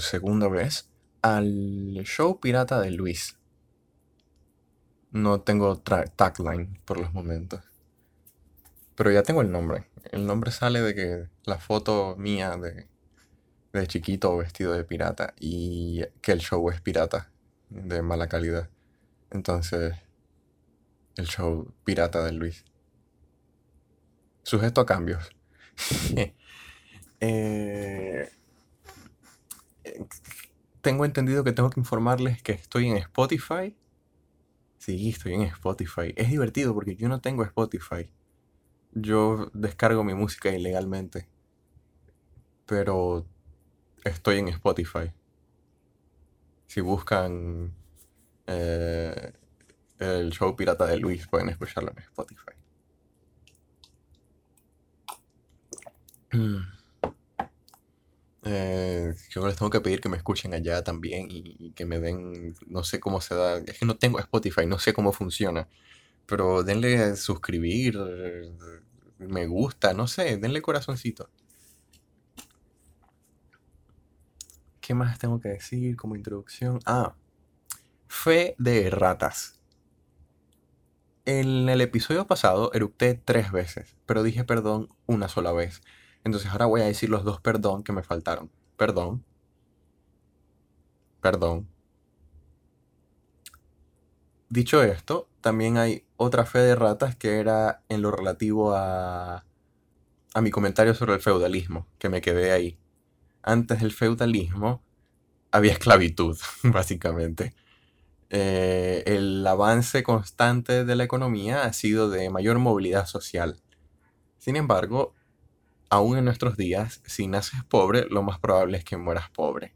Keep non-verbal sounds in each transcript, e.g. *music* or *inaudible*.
Segunda vez, al show pirata de Luis. No tengo tagline por los momentos. Pero ya tengo el nombre. El nombre sale de que la foto mía de, de chiquito vestido de pirata y que el show es pirata, de mala calidad. Entonces, el show pirata de Luis. Sujeto a cambios. *laughs* Eh, tengo entendido que tengo que informarles que estoy en Spotify. Sí, estoy en Spotify. Es divertido porque yo no tengo Spotify. Yo descargo mi música ilegalmente. Pero estoy en Spotify. Si buscan eh, el show pirata de Luis, pueden escucharlo en Spotify. Mm. Eh, yo les tengo que pedir que me escuchen allá también y, que me den, no sé cómo se da, es que no tengo Spotify, no sé cómo funciona, pero denle suscribir, me gusta, no sé, denle corazoncito. ¿Qué más tengo que decir como introducción? Ah, fe de ratas. En el episodio pasado eructé tres veces, pero dije perdón una sola vez. Entonces ahora voy a decir los dos perdón que me faltaron. Perdón. Perdón. Dicho esto, también hay otra fe de ratas que era en lo relativo a, a mi comentario sobre el feudalismo, que me quedé ahí. Antes del feudalismo había esclavitud, *laughs* básicamente. Eh, el avance constante de la economía ha sido de mayor movilidad social. Sin embargo, aún en nuestros días, si naces pobre, lo más probable es que mueras pobre.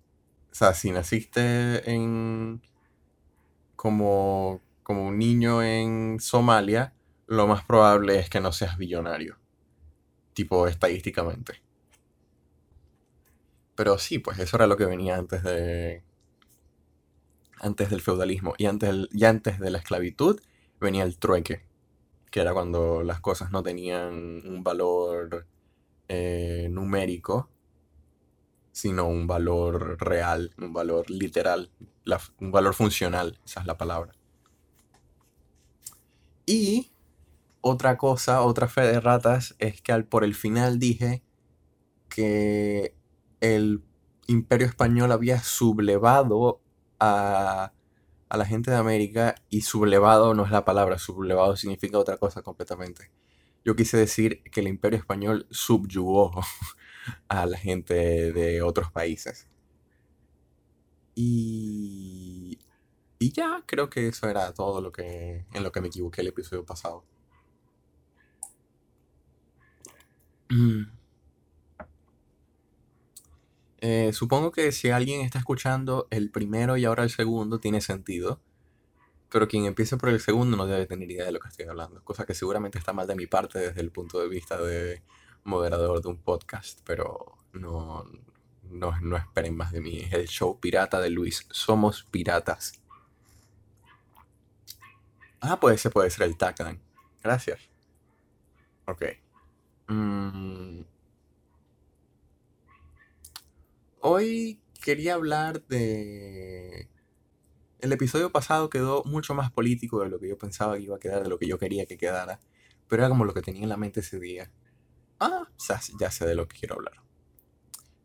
O sea, si naciste en como, como un niño en Somalia, lo más probable es que no seas billonario. Tipo estadísticamente. Pero sí, pues eso era lo que venía antes de. Antes del feudalismo. Y antes, y antes de la esclavitud venía el trueque. Que era cuando las cosas no tenían un valor eh, numérico, sino un valor real, un valor literal, un valor funcional, esa es la palabra. Y otra cosa, otra fe de ratas, es que al, por el final dije que el imperio español había sublevado a, a la gente de América y sublevado no es la palabra, sublevado significa otra cosa completamente. Yo quise decir que el imperio español subyugó *laughs* a la gente de otros países. Y, y ya, creo que eso era todo lo que, en lo que me equivoqué el episodio pasado. Mm. Eh, supongo que si alguien está escuchando el primero y ahora el segundo, tiene sentido pero quien empiece por el segundo no debe tener idea de lo que estoy hablando, cosa que seguramente está mal de mi parte desde el punto de vista de moderador de un podcast, pero no, no, esperen más de mí. El show pirata de Luis. Somos piratas. Ah, pues ese puede ser el tagline. Gracias. Ok. Mm. Hoy quería hablar de el episodio pasado quedó mucho más político de lo que yo pensaba que iba a quedar, de lo que yo quería que quedara. Pero era como lo que tenía en la mente ese día. Ah, ya sé de lo que quiero hablar.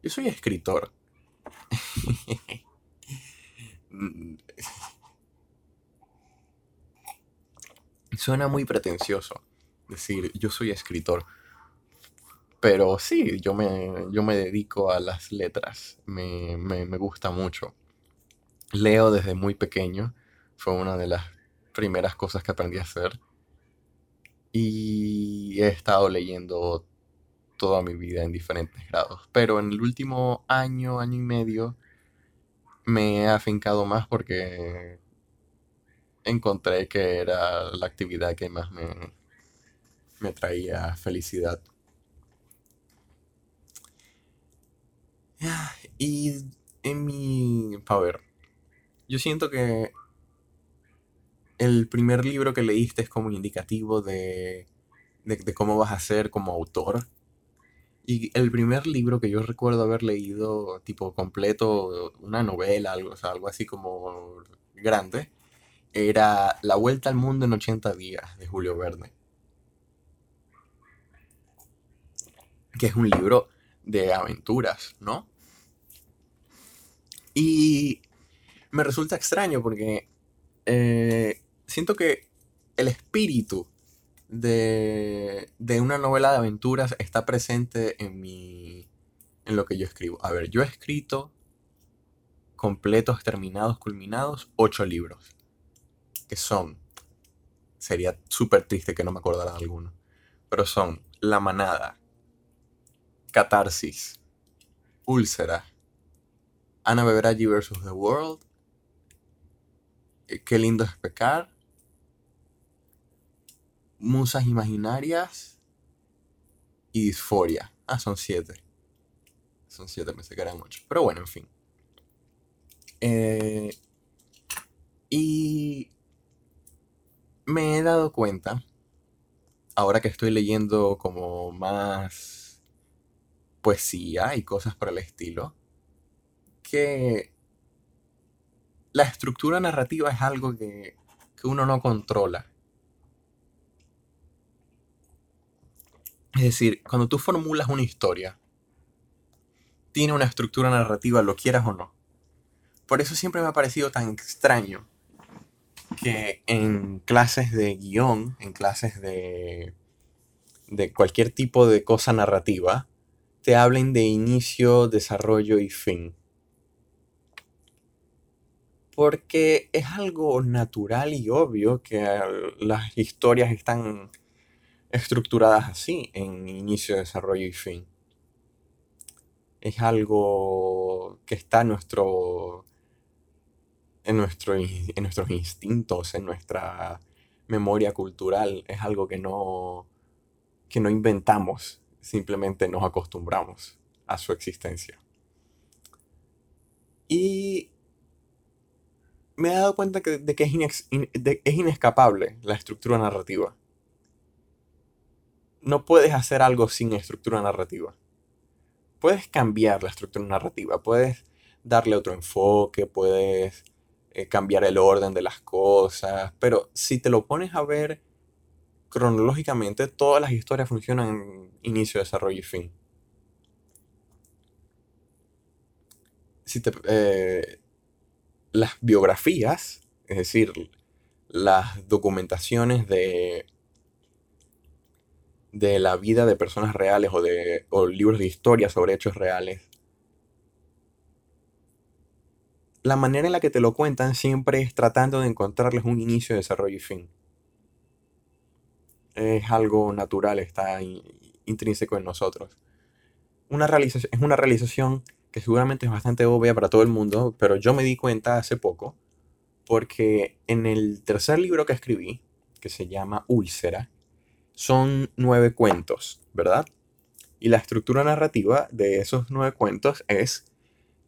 Yo soy escritor. *laughs* Suena muy pretencioso decir yo soy escritor. Pero sí, yo me, yo me dedico a las letras. Me, me, me gusta mucho leo desde muy pequeño. Fue una de las primeras cosas que aprendí a hacer. Y he estado leyendo toda mi vida en diferentes grados. Pero en el último año, año y medio, me he afincado más porque encontré que era la actividad que más me, me traía felicidad. Y en mi... A ver, yo siento que el primer libro que leíste es como indicativo de, de, cómo vas a ser como autor. Y el primer libro que yo recuerdo haber leído, tipo completo, una novela, algo, o sea, algo así como grande, era La Vuelta al Mundo en 80 días de Julio Verne. Que es un libro de aventuras, ¿no? Y me resulta extraño porque eh, siento que el espíritu de, de, una novela de aventuras está presente en mi en lo que yo escribo. A ver, yo he escrito completos, terminados, culminados, ocho libros. Que son, sería súper triste que no me acordara de alguno, pero son La Manada, Catarsis, Úlcera, Ana Beveraggi vs. The World, Qué lindo es pecar, Musas Imaginarias y Disforia. Ah, son siete. Son siete, me que eran. Pero bueno, en fin. Eh, y me he dado cuenta, ahora que estoy leyendo como más poesía y cosas por el estilo, que la estructura narrativa es algo que, que uno no controla. Es decir, cuando tú formulas una historia, tiene una estructura narrativa, lo quieras o no. Por eso siempre me ha parecido tan extraño que en clases de guion, en clases de, de cualquier tipo de cosa narrativa, te hablen de inicio, desarrollo y fin porque es algo natural y obvio que las historias están estructuradas así, en inicio, desarrollo y fin. Es algo que está nuestro en, nuestro, en nuestros instintos, en nuestra memoria cultural. Es algo que no, que no inventamos, simplemente nos acostumbramos a su existencia. Y me he dado cuenta de que es, es inescapable la estructura narrativa. No puedes hacer algo sin estructura narrativa. Puedes cambiar la estructura narrativa, puedes darle otro enfoque, puedes eh, cambiar el orden de las cosas, pero si te lo pones a ver cronológicamente, todas las historias funcionan en inicio, desarrollo y fin. Si te, eh, las biografías, es decir, las documentaciones de, de la vida de personas reales o, de, libros de historia sobre hechos reales, la manera en la que te lo cuentan siempre es tratando de encontrarles un inicio, desarrollo y fin. Es algo natural, está intrínseco en nosotros. Una es una realización que seguramente es bastante obvia para todo el mundo, pero yo me di cuenta hace poco, porque en el tercer libro que escribí, que se llama Úlcera, son nueve cuentos, ¿verdad? Y la estructura narrativa de esos nueve cuentos es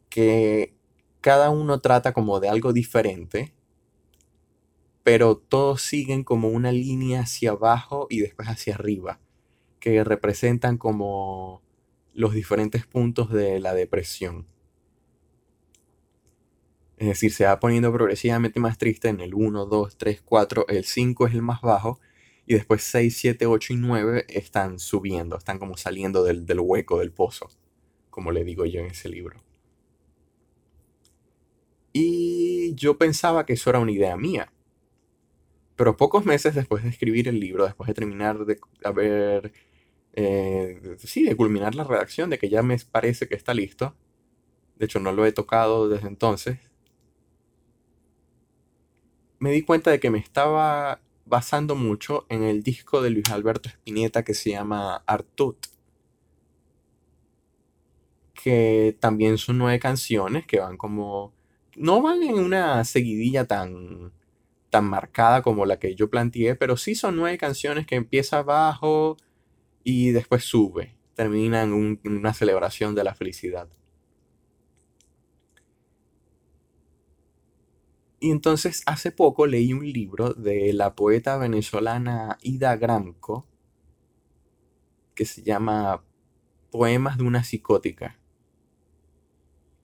que cada uno trata como de algo diferente, pero todos siguen como una línea hacia abajo y después hacia arriba, que representan como los diferentes puntos de la depresión. Es decir, se va poniendo progresivamente más triste en el 1, 2, 3, 4, el 5 es el más bajo y después 6, 7, 8 y 9 están subiendo, están como saliendo del, del hueco del pozo, como le digo yo en ese libro. Y yo pensaba que eso era una idea mía. Pero pocos meses después de escribir el libro, después de terminar de haber eh, sí, de culminar la redacción, de que ya me parece que está listo. De hecho, no lo he tocado desde entonces. Me di cuenta de que me estaba basando mucho en el disco de Luis Alberto Spinetta que se llama Artut. Que también son nueve canciones que van como. No van en una seguidilla tan, tan marcada como la que yo planteé, pero sí son nueve canciones que empieza abajo y después sube, termina en, una celebración de la felicidad. Y entonces hace poco leí un libro de la poeta venezolana Ida Gramco que se llama Poemas de una psicótica,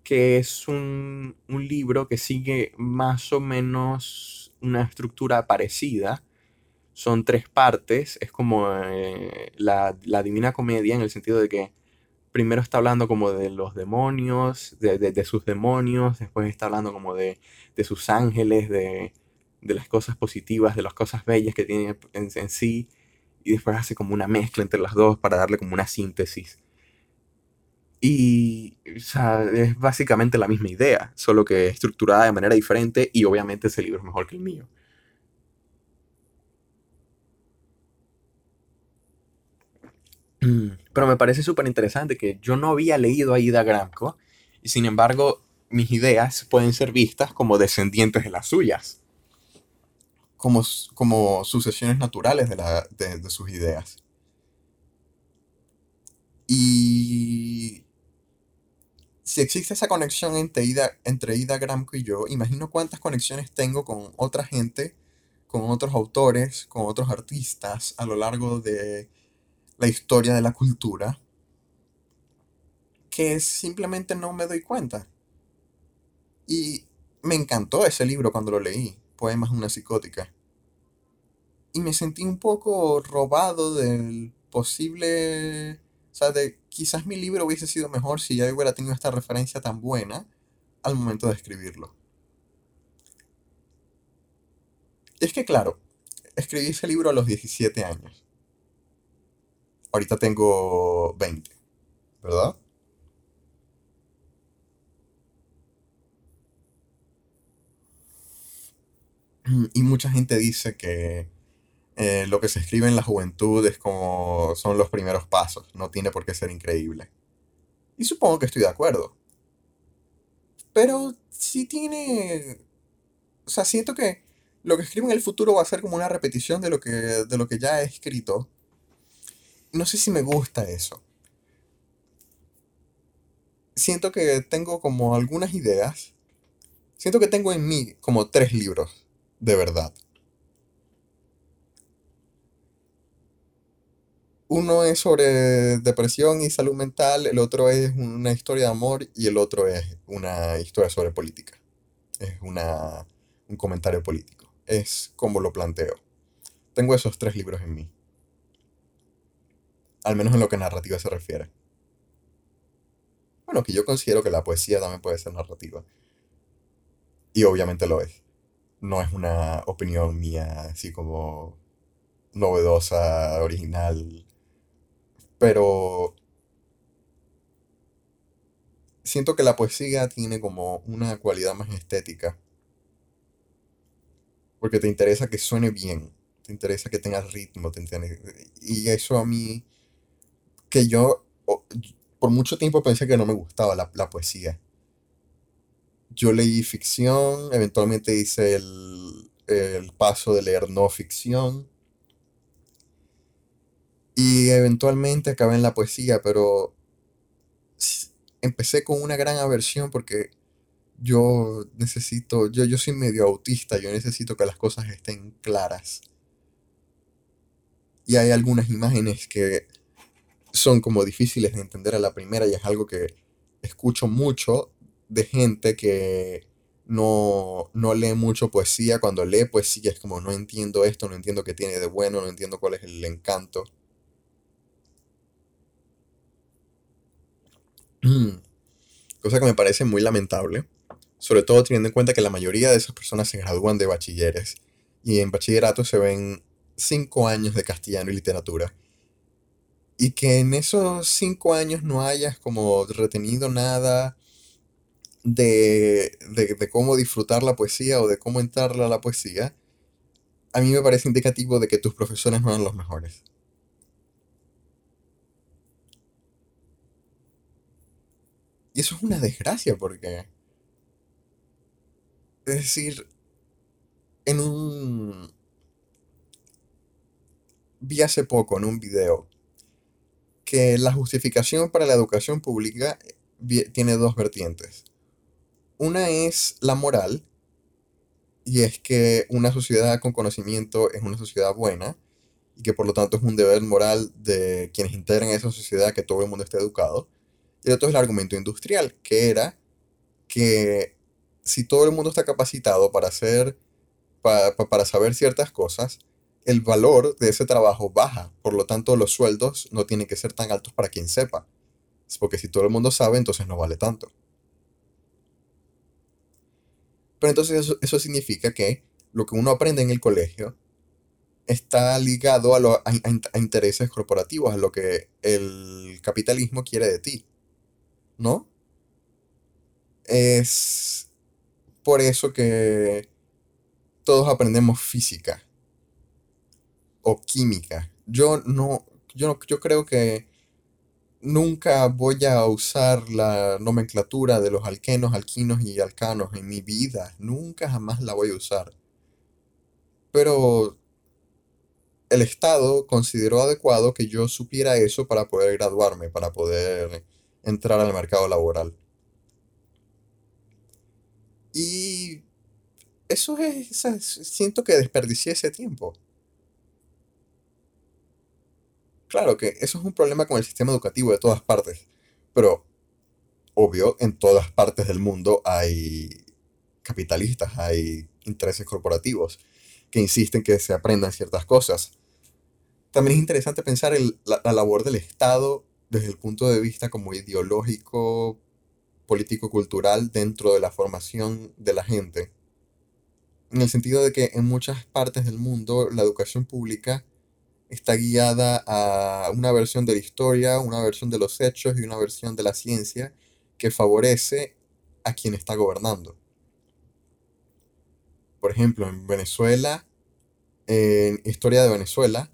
que es un, libro que sigue más o menos una estructura parecida. Son tres partes, es como eh, la, Divina Comedia en el sentido de que primero está hablando como de los demonios, de, sus demonios, después está hablando como de, sus ángeles, de, las cosas positivas, de las cosas bellas que tiene en, en sí, y después hace como una mezcla entre las dos para darle como una síntesis. Y o sea, es básicamente la misma idea, solo que estructurada de manera diferente y obviamente ese libro es mejor que el mío. Pero me parece súper interesante que yo no había leído a Ida Gramco y sin embargo mis ideas pueden ser vistas como descendientes de las suyas, como, como sucesiones naturales de, la, de sus ideas. Y si existe esa conexión entre Ida, entre Ida Gramco y yo, imagino cuántas conexiones tengo con otra gente, con otros autores, con otros artistas a lo largo de la historia de la cultura, que simplemente no me doy cuenta. Y me encantó ese libro cuando lo leí, Poemas de una psicótica. Y me sentí un poco robado del posible o sea, de, quizás mi libro hubiese sido mejor si ya hubiera tenido esta referencia tan buena al momento de escribirlo. es que, claro, escribí ese libro a los 17 años. Ahorita tengo 20, ¿verdad? Y mucha gente dice que eh, lo que se escribe en la juventud es como son los primeros pasos, no tiene por qué ser increíble. Y supongo que estoy de acuerdo. Pero sí tiene... O sea, siento que lo que escribo en el futuro va a ser como una repetición de lo que, de lo que ya he escrito. No sé si me gusta eso. Siento que tengo como algunas ideas. Siento que tengo en mí como tres libros, de verdad. uno es sobre depresión y salud mental, el otro es una historia de amor y el otro es una historia sobre política. Es una, un comentario político. Es como lo planteo. Tengo esos tres libros en mí. Al menos en lo que narrativa se refiere. Bueno, que yo considero que la poesía también puede ser narrativa. Y obviamente lo es. No es una opinión mía así como novedosa, original, pero siento que la poesía tiene como una cualidad más estética. Porque te interesa que suene bien, te interesa que tenga ritmo, te Y eso a mí, que yo por mucho tiempo pensé que no me gustaba la, la poesía. Yo leí ficción, eventualmente hice el, el paso de leer no ficción y eventualmente acabé en la poesía, pero empecé con una gran aversión porque yo necesito, yo, yo soy medio autista, yo necesito que las cosas estén claras. Y hay algunas imágenes que son como difíciles de entender a la primera y es algo que escucho mucho de gente que no, no lee mucho poesía. Cuando lee poesía es como no entiendo esto, no entiendo qué tiene de bueno, no entiendo cuál es el encanto. *clears throat* Cosa que me parece muy lamentable, sobre todo teniendo en cuenta que la mayoría de esas personas se gradúan de bachilleres y en bachillerato se ven cinco años de castellano y literatura. Y que en esos cinco años no hayas como retenido nada de, de, cómo disfrutar la poesía o de cómo entrarle a la poesía, a mí me parece indicativo de que tus profesores no eran los mejores. Y eso es una desgracia porque... Es decir, en un... Vi hace poco en un video que la justificación para la educación pública tiene dos vertientes. Una es la moral, y es que una sociedad con conocimiento es una sociedad buena, y que por lo tanto es un deber moral de quienes integran esa sociedad que todo el mundo esté educado. Y el otro es el argumento industrial, que era que si todo el mundo está capacitado para hacer, para saber ciertas cosas, el valor de ese trabajo baja. Por lo tanto, los sueldos no tienen que ser tan altos para quien sepa. Porque si todo el mundo sabe, entonces no vale tanto. Pero entonces eso, significa que lo que uno aprende en el colegio está ligado a, a, intereses corporativos, a lo que el capitalismo quiere de ti. ¿No? Es por eso que todos aprendemos física o química. Yo no, yo, yo creo que nunca voy a usar la nomenclatura de los alquenos, alquinos y alcanos en mi vida. Nunca jamás la voy a usar. Pero el Estado consideró adecuado que yo supiera eso para poder graduarme, para poder entrar al mercado laboral. Y eso es, siento que desperdicié ese tiempo. Claro que eso es un problema con el sistema educativo de todas partes, pero obvio, en todas partes del mundo hay capitalistas, hay intereses corporativos que insisten que se aprendan ciertas cosas. También es interesante pensar la, la labor del Estado desde el punto de vista como ideológico, político-cultural dentro de la formación de la gente. En el sentido de que en muchas partes del mundo la educación pública está guiada a una versión de la historia, una versión de los hechos y una versión de la ciencia que favorece a quien está gobernando. Por ejemplo, en Venezuela, en Historia de Venezuela,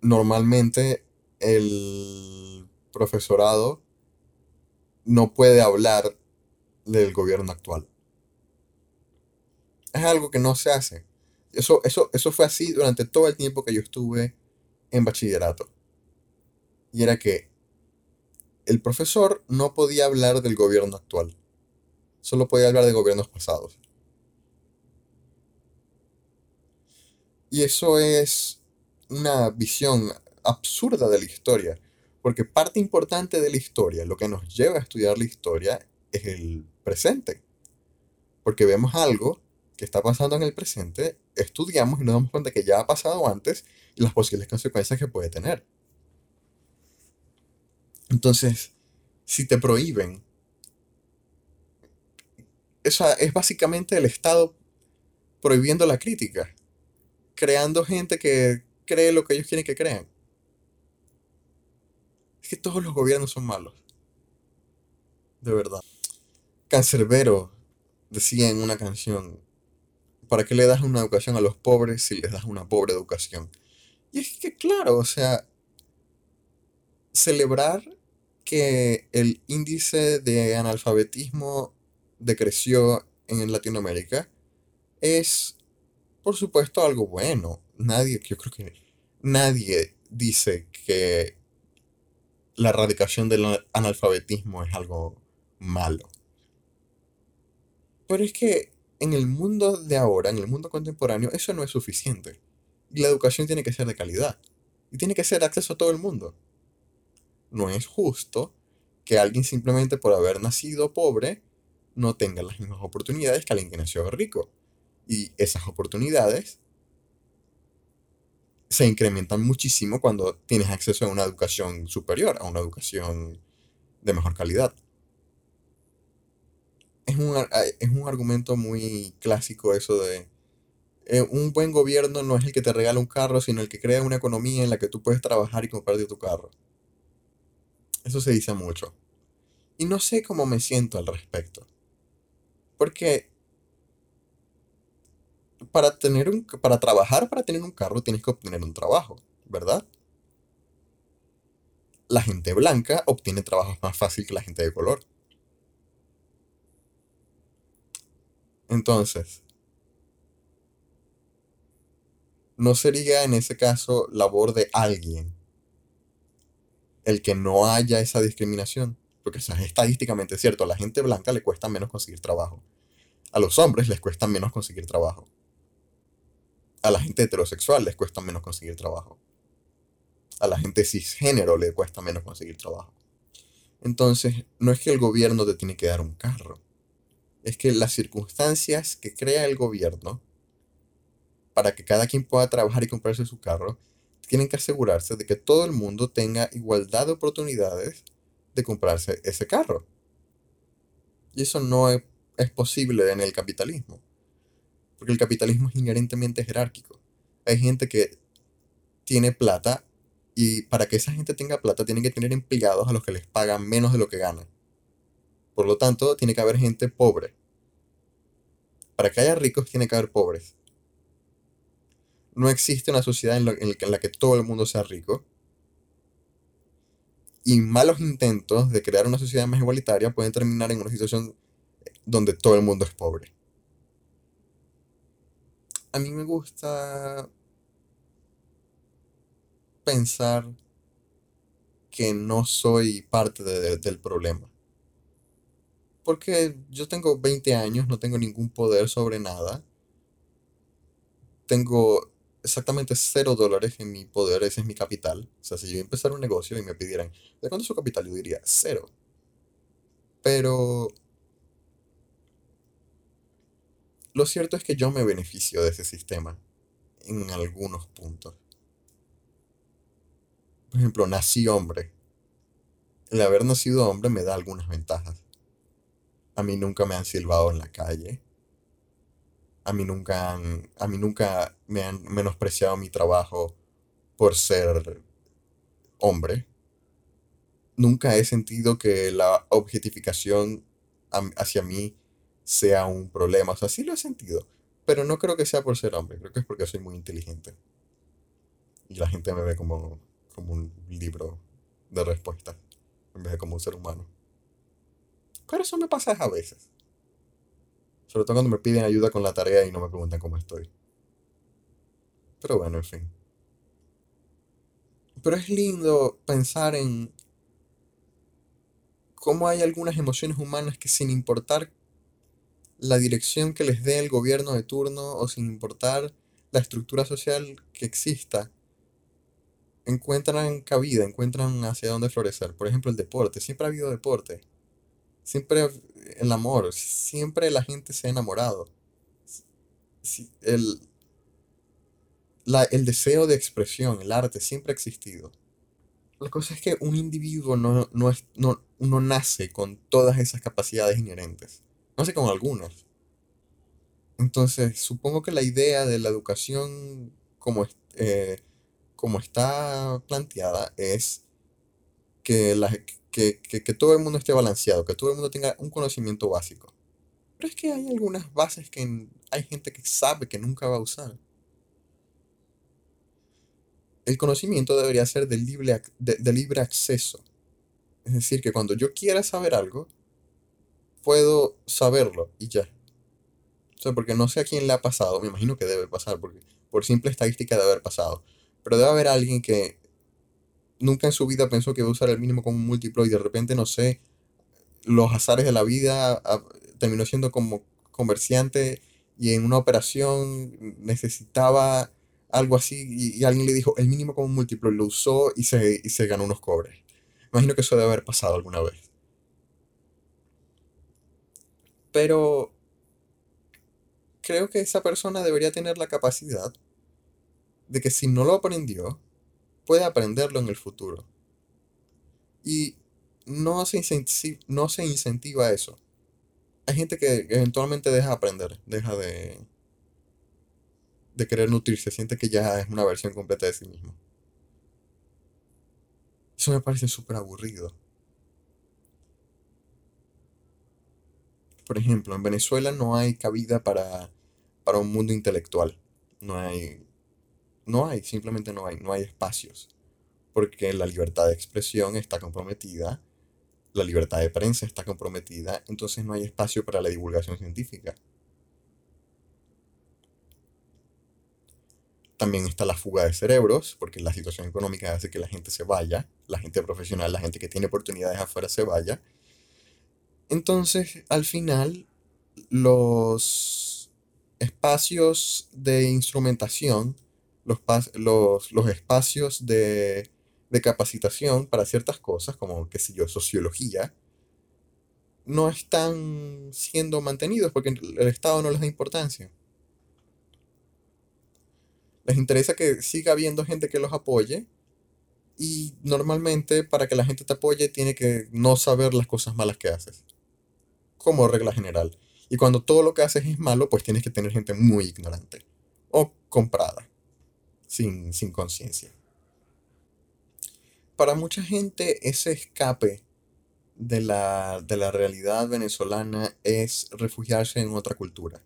normalmente el profesorado no puede hablar del gobierno actual. Es algo que no se hace. Eso, eso, eso fue así durante todo el tiempo que yo estuve en bachillerato. Y era que el profesor no podía hablar del gobierno actual. Solo podía hablar de gobiernos pasados. Y eso es una visión absurda de la historia. Porque parte importante de la historia, lo que nos lleva a estudiar la historia, es el presente. Porque vemos algo que está pasando en el presente, estudiamos y nos damos cuenta que ya ha pasado antes y las posibles consecuencias que puede tener. Entonces, si te prohíben, esa es básicamente el Estado prohibiendo la crítica, creando gente que cree lo que ellos quieren que crean. Es que todos los gobiernos son malos. De verdad. Cancerbero decía en una canción, ¿para qué le das una educación a los pobres si les das una pobre educación? Y es que, claro, o sea, celebrar que el índice de analfabetismo decreció en Latinoamérica es, por supuesto, algo bueno. Nadie, yo creo que nadie dice que la erradicación del analfabetismo es algo malo. Pero es que en el mundo de ahora, en el mundo contemporáneo, eso no es suficiente. Y la educación tiene que ser de calidad. Y tiene que ser acceso a todo el mundo. No es justo que alguien simplemente por haber nacido pobre no tenga las mismas oportunidades que alguien que nació rico. Y esas oportunidades se incrementan muchísimo cuando tienes acceso a una educación superior, a una educación de mejor calidad es un, es un argumento muy clásico eso de eh, un buen gobierno no es el que te regala un carro, sino el que crea una economía en la que tú puedes trabajar y comprarte tu carro. Eso se dice mucho. Y no sé cómo me siento al respecto. Porque para tener un para trabajar para tener un carro tienes que obtener un trabajo, ¿verdad? La gente blanca obtiene trabajos más fácil que la gente de color. Entonces, ¿no sería en ese caso labor de alguien el que no haya esa discriminación? Porque es estadísticamente cierto, a la gente blanca le cuesta menos conseguir trabajo. A los hombres les cuesta menos conseguir trabajo. A la gente heterosexual les cuesta menos conseguir trabajo. A la gente cisgénero le cuesta menos conseguir trabajo. Entonces, no es que el gobierno te tiene que dar un carro. Es que las circunstancias que crea el gobierno para que cada quien pueda trabajar y comprarse su carro, tienen que asegurarse de que todo el mundo tenga igualdad de oportunidades de comprarse ese carro. Y eso no es, es posible en el capitalismo. Porque el capitalismo es inherentemente jerárquico. Hay gente que tiene plata y para que esa gente tenga plata tienen que tener empleados a los que les pagan menos de lo que ganan. Por lo tanto, tiene que haber gente pobre. Para que haya ricos tiene que haber pobres. No existe una sociedad en, la que todo el mundo sea rico. Y malos intentos de crear una sociedad más igualitaria pueden terminar en una situación donde todo el mundo es pobre. A mí me gusta pensar que no soy parte del problema. Porque yo tengo 20 años, no tengo ningún poder sobre nada. Tengo exactamente cero dólares en mi poder, ese es mi capital. O sea, si yo empezara un negocio y me pidieran, ¿de cuánto es su capital? Yo diría, cero. Pero lo cierto es que yo me beneficio de ese sistema en algunos puntos. Por ejemplo, nací hombre. El haber nacido hombre me da algunas ventajas. A mí nunca me han silbado en la calle. A mí nunca han, a mí nunca me han menospreciado mi trabajo por ser hombre. Nunca he sentido que la objetificación hacia mí sea un problema. O sea, sí lo he sentido. Pero no creo que sea por ser hombre. Creo que es porque soy muy inteligente. Y la gente me ve como como un libro de respuestas en vez de como un ser humano. Pero eso me pasa a veces. Sobre todo cuando me piden ayuda con la tarea y no me preguntan cómo estoy. Pero bueno, en fin. Pero es lindo pensar en cómo hay algunas emociones humanas que sin importar la dirección que les dé el gobierno de turno o sin importar la estructura social que exista, encuentran cabida, encuentran hacia dónde florecer. Por ejemplo, el deporte. Siempre ha habido deporte. Siempre el amor. Siempre la gente se ha enamorado. El, el deseo de expresión, el arte, siempre ha existido. La cosa es que un individuo no, no, es, no, nace con todas esas capacidades inherentes. Nace con algunas. Entonces, supongo que la idea de la educación como eh, como está planteada es que, la, que, que, todo el mundo esté balanceado, que todo el mundo tenga un conocimiento básico. Pero es que hay algunas bases que hay gente que sabe que nunca va a usar. El conocimiento debería ser de libre, de libre acceso. Es decir, que cuando yo quiera saber algo, puedo saberlo y ya. O sea, porque no sé a quién le ha pasado, me imagino que debe pasar, porque por simple estadística debe haber pasado. Pero debe haber alguien que nunca en su vida pensó que iba a usar el mínimo como múltiplo y de repente, no sé, los azares de la vida terminó siendo como comerciante y en una operación necesitaba algo así y, alguien le dijo el mínimo como un múltiplo, lo usó y se, y se ganó unos cobres. Imagino que eso debe haber pasado alguna vez. Pero creo que esa persona debería tener la capacidad de que si no lo aprendió, puede aprenderlo en el futuro. Y no se, incentiva, no se incentiva eso. Hay gente que eventualmente deja de aprender, deja de, de querer nutrirse, siente que ya es una versión completa de sí mismo. Eso me parece súper aburrido. Por ejemplo, en Venezuela no hay cabida para, para un mundo intelectual. No hay no hay, simplemente no hay, no hay espacios. Porque la libertad de expresión está comprometida, la libertad de prensa está comprometida, entonces no hay espacio para la divulgación científica. También está la fuga de cerebros, porque la situación económica hace que la gente se vaya, la gente profesional, la gente que tiene oportunidades afuera se vaya. Entonces, al final, los espacios de instrumentación, los, los, los espacios de, de capacitación para ciertas cosas, como, qué sé yo, sociología, no están siendo mantenidos porque el Estado no les da importancia. Les interesa que siga habiendo gente que los apoye y normalmente para que la gente te apoye tiene que no saber las cosas malas que haces. Como regla general. Y cuando todo lo que haces es malo, pues tienes que tener gente muy ignorante. O comprada. Sin, sin conciencia. Para mucha gente ese escape de la, de la realidad venezolana es refugiarse en otra cultura.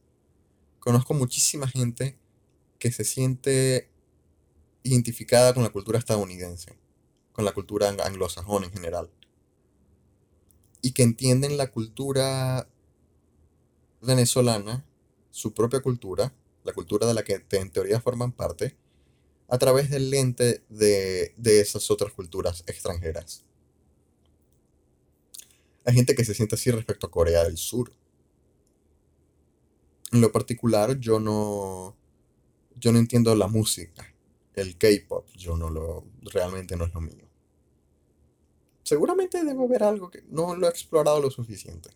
Conozco muchísima gente que se siente identificada con la cultura estadounidense, con la cultura anglosajona en general, y que entienden la cultura venezolana, su propia cultura, la cultura de la que en teoría forman parte, a través del lente de, esas otras culturas extranjeras. Hay gente que se siente así respecto a Corea del Sur. En lo particular, yo no, yo no entiendo la música, el K-pop, yo no lo, realmente no es lo mío. Seguramente debo ver algo que no lo he explorado lo suficiente.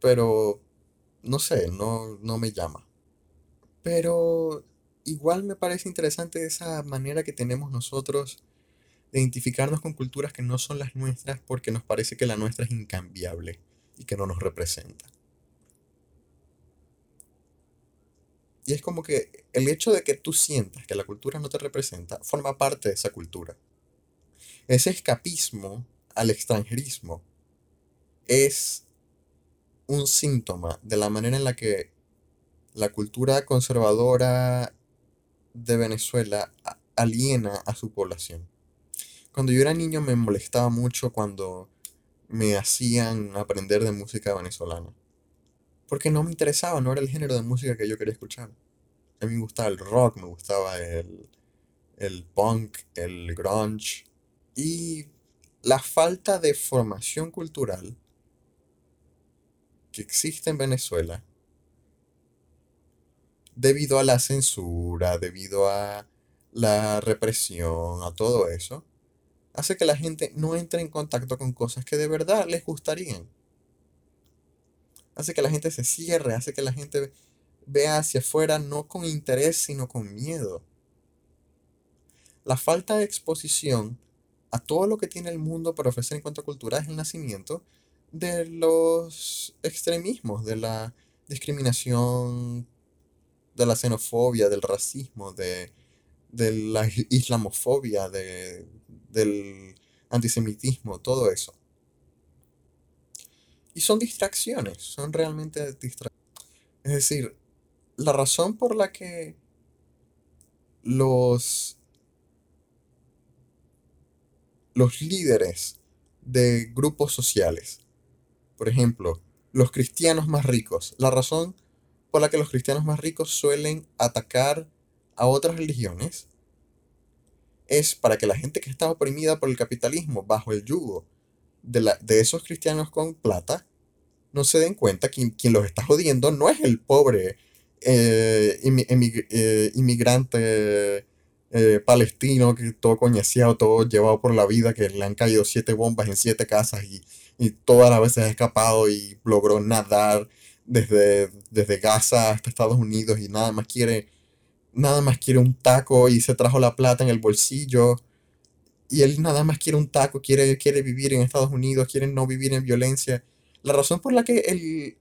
Pero, no sé, no, no me llama. Pero igual me parece interesante esa manera que tenemos nosotros de identificarnos con culturas que no son las nuestras porque nos parece que la nuestra es incambiable y que no nos representa. Y es como que el hecho de que tú sientas que la cultura no te representa forma parte de esa cultura. Ese escapismo al extranjerismo es un síntoma de la manera en la que la cultura conservadora de Venezuela aliena a su población. Cuando yo era niño me molestaba mucho cuando me hacían aprender de música venezolana porque no me interesaba, no era el género de música que yo quería escuchar. A mí me gustaba el rock, me gustaba el, el punk, el grunge. Y la falta de formación cultural que existe en Venezuela, debido a la censura, debido a la represión, a todo eso, hace que la gente no entre en contacto con cosas que de verdad les gustarían hace que la gente se cierre, hace que la gente vea hacia afuera no con interés, sino con miedo. La falta de exposición a todo lo que tiene el mundo para ofrecer en cuanto a cultura es el nacimiento de los extremismos, de la discriminación, de la xenofobia, del racismo, de, la islamofobia, de, del antisemitismo, todo eso. Y son distracciones, son realmente distracciones. Es decir, la razón por la que los, los líderes de grupos sociales, por ejemplo, los cristianos más ricos, la razón la que los cristianos más ricos suelen atacar a otras religiones es para que la gente que está oprimida por el capitalismo bajo el yugo de, esos cristianos con plata no se den cuenta que quien los está jodiendo no es el pobre eh, eh, inmigrante eh, palestino que todo coñaseado, todo llevado por la vida, que le han caído siete bombas en siete casas y, y todas las veces ha escapado y logró nadar desde, desde Gaza hasta Estados Unidos y nada más quiere nada más quiere un taco y se trajo la plata en el bolsillo y él nada más quiere un taco, quiere, quiere vivir en Estados Unidos, quiere no vivir en violencia. La razón por la que el,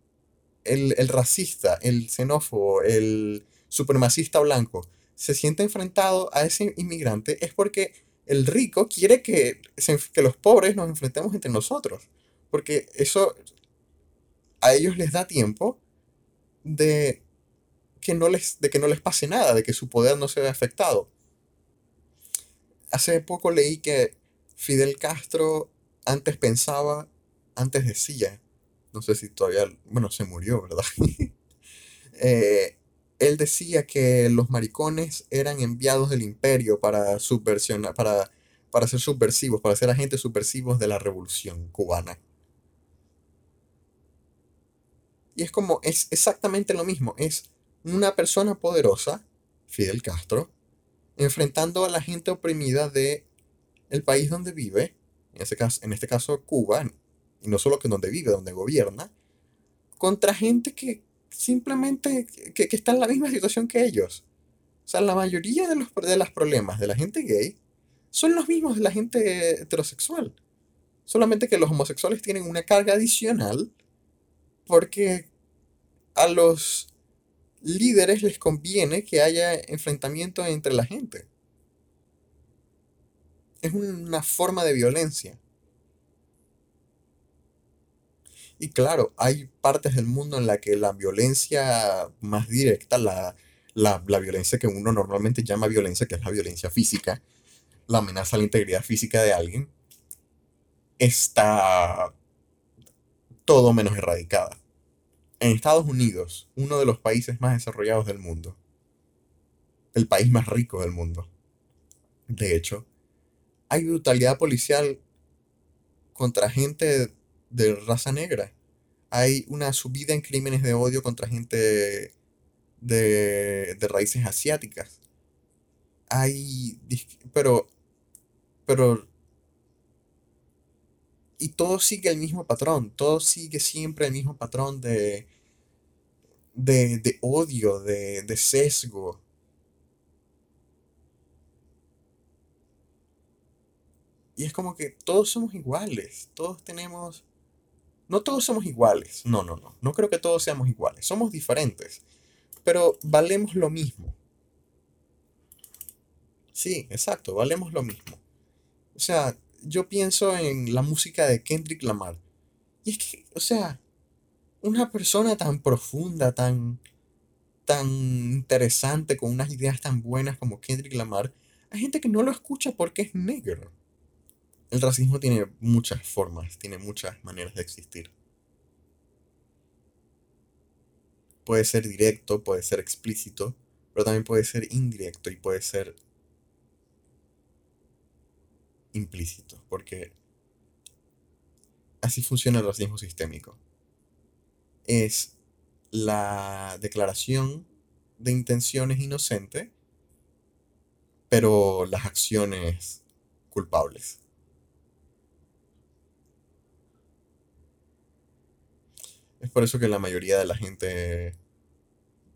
el, racista, el xenófobo, el supremacista blanco se siente enfrentado a ese inmigrante es porque el rico quiere que, que los pobres nos enfrentemos entre nosotros. Porque eso a ellos les da tiempo de que no les, de que no les pase nada, de que su poder no se vea afectado hace poco leí que Fidel Castro antes pensaba, antes decía, no sé si todavía, bueno, se murió, ¿verdad? *laughs* Eh, él decía que los maricones eran enviados del imperio para subversionar, para, para ser subversivos, para ser agentes subversivos de la revolución cubana. Y es como, es exactamente lo mismo. Es una persona poderosa, Fidel Castro, enfrentando a la gente oprimida de el país donde vive, en, ese caso, en este caso Cuba, y no solo que donde vive, donde gobierna, contra gente que simplemente que, está en la misma situación que ellos. O sea, la mayoría de los, de los problemas de la gente gay son los mismos de la gente heterosexual. Solamente que los homosexuales tienen una carga adicional porque a los líderes les conviene que haya enfrentamiento entre la gente. Es una forma de violencia. Y claro, hay partes del mundo en la que la violencia más directa, la, la, violencia que uno normalmente llama violencia, que es la violencia física, la amenaza a la integridad física de alguien, está todo menos erradicada. En Estados Unidos, uno de los países más desarrollados del mundo, el país más rico del mundo, de hecho, hay brutalidad policial contra gente de raza negra. Hay una subida en crímenes de odio contra gente de, de raíces asiáticas. Hay, pero, pero, y todo sigue el mismo patrón, todo sigue siempre el mismo patrón de, de, de odio, de, de sesgo. Y es como que todos somos iguales, todos tenemos no todos somos iguales. No, no, no. No creo que todos seamos iguales. Somos diferentes. Pero valemos lo mismo. Sí, exacto. Valemos lo mismo. O sea, yo pienso en la música de Kendrick Lamar. Y es que, o sea, una persona tan profunda, tan, tan interesante, con unas ideas tan buenas como Kendrick Lamar, hay gente que no lo escucha porque es negro. El racismo tiene muchas formas, tiene muchas maneras de existir. Puede ser directo, puede ser explícito, pero también puede ser indirecto y puede ser implícito, porque así funciona el racismo sistémico. Es la declaración de intenciones inocentes, pero las acciones culpables. Es por eso que la mayoría de la gente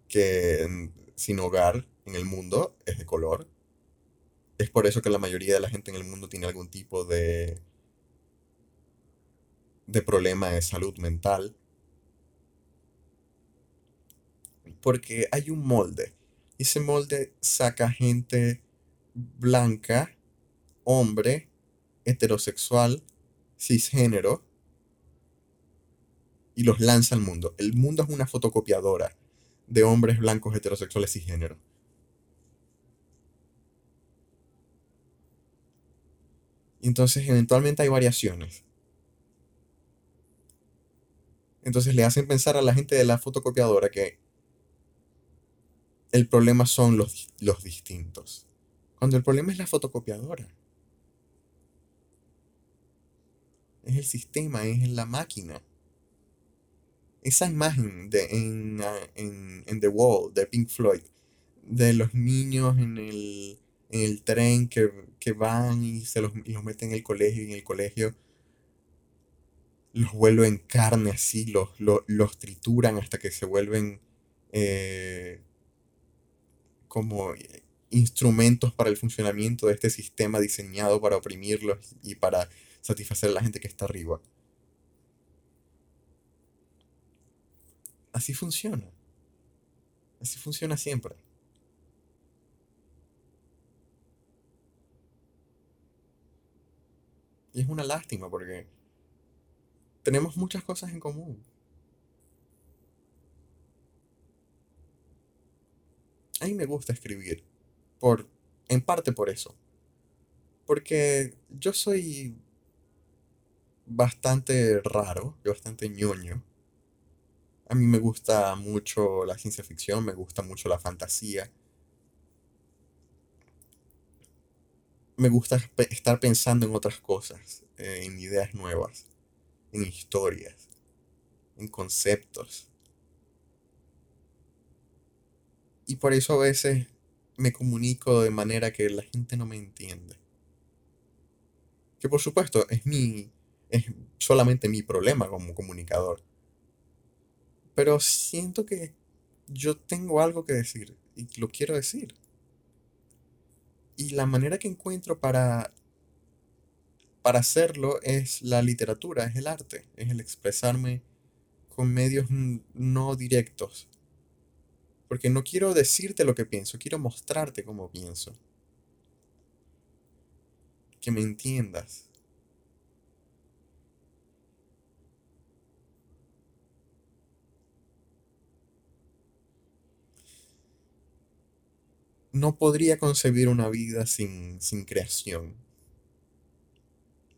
que sin hogar en el mundo es de color. Es por eso que la mayoría de la gente en el mundo tiene algún tipo de de problema de salud mental. Porque hay un molde. Ese molde saca gente blanca, hombre, heterosexual, cisgénero, y los lanza al mundo. El mundo es una fotocopiadora de hombres blancos heterosexuales y género. Y entonces eventualmente hay variaciones. Entonces le hacen pensar a la gente de la fotocopiadora que el problema son los, los distintos. Cuando el problema es la fotocopiadora. Es el sistema, es la máquina esa imagen de, en, en, en, The Wall de Pink Floyd, de los niños en el, en el tren que, que, van y se los, los meten en el colegio y en el colegio los vuelven carne así, los, los, los trituran hasta que se vuelven eh, como instrumentos para el funcionamiento de este sistema diseñado para oprimirlos y para satisfacer a la gente que está arriba. Así funciona. Así funciona siempre. Y es una lástima porque tenemos muchas cosas en común. A mí me gusta escribir. Por, en parte por eso. Porque yo soy bastante raro, bastante ñoño. A mí me gusta mucho la ciencia ficción, me gusta mucho la fantasía. me gusta estar pensando en otras cosas, eh, en ideas nuevas, en historias, en conceptos. Y por eso a veces me comunico de manera que la gente no me entiende. Que por supuesto es mi es solamente mi problema como comunicador. Pero siento que yo tengo algo que decir y lo quiero decir. Y la manera que encuentro para, para hacerlo es la literatura, es el arte, es el expresarme con medios no directos. Porque no quiero decirte lo que pienso, quiero mostrarte cómo pienso. Que me entiendas. No podría concebir una vida sin, sin creación,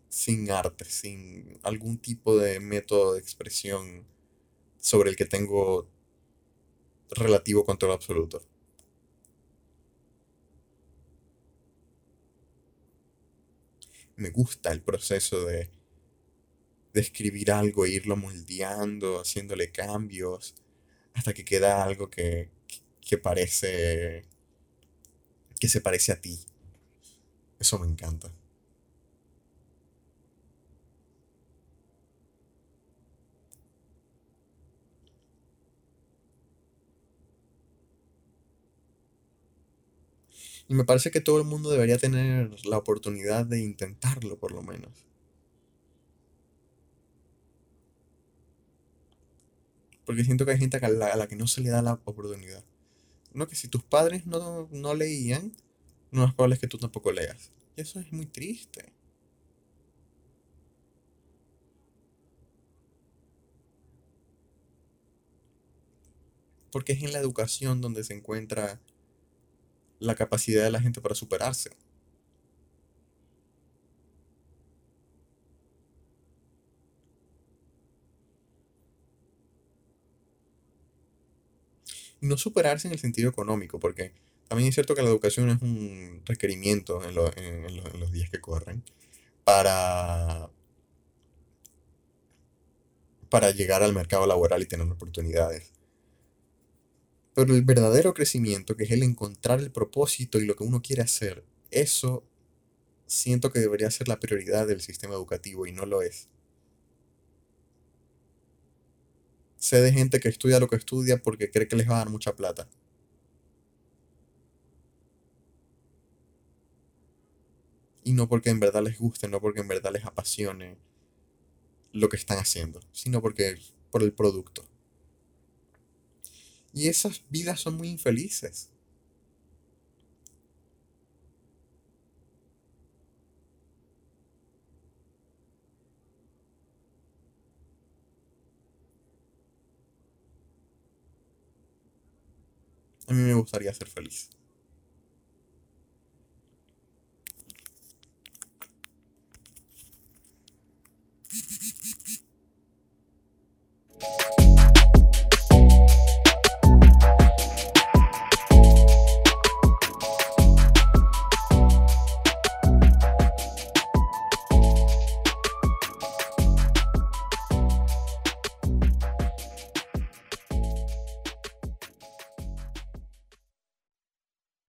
sin arte, sin algún tipo de método de expresión sobre el que tengo relativo control absoluto. Me gusta el proceso de, de escribir algo e irlo moldeando, haciéndole cambios, hasta que queda algo que, que parece que se parece a ti. Eso me encanta. Y me parece que todo el mundo debería tener la oportunidad de intentarlo, por lo menos. Porque siento que hay gente a la, que no se le da la oportunidad. No, que si tus padres no, no leían, no es probable que tú tampoco leas. Y eso es muy triste. Porque es en la educación donde se encuentra la capacidad de la gente para superarse. Y no superarse en el sentido económico, porque también es cierto que la educación es un requerimiento en, los días que corren para, para llegar al mercado laboral y tener oportunidades. Pero el verdadero crecimiento, que es el encontrar el propósito y lo que uno quiere hacer, eso siento que debería ser la prioridad del sistema educativo y no lo es. Sé de gente que estudia lo que estudia porque cree que les va a dar mucha plata. Y no porque en verdad les guste, no porque en verdad les apasione lo que están haciendo, sino porque por el producto. Y esas vidas son muy infelices. A mí me gustaría ser feliz.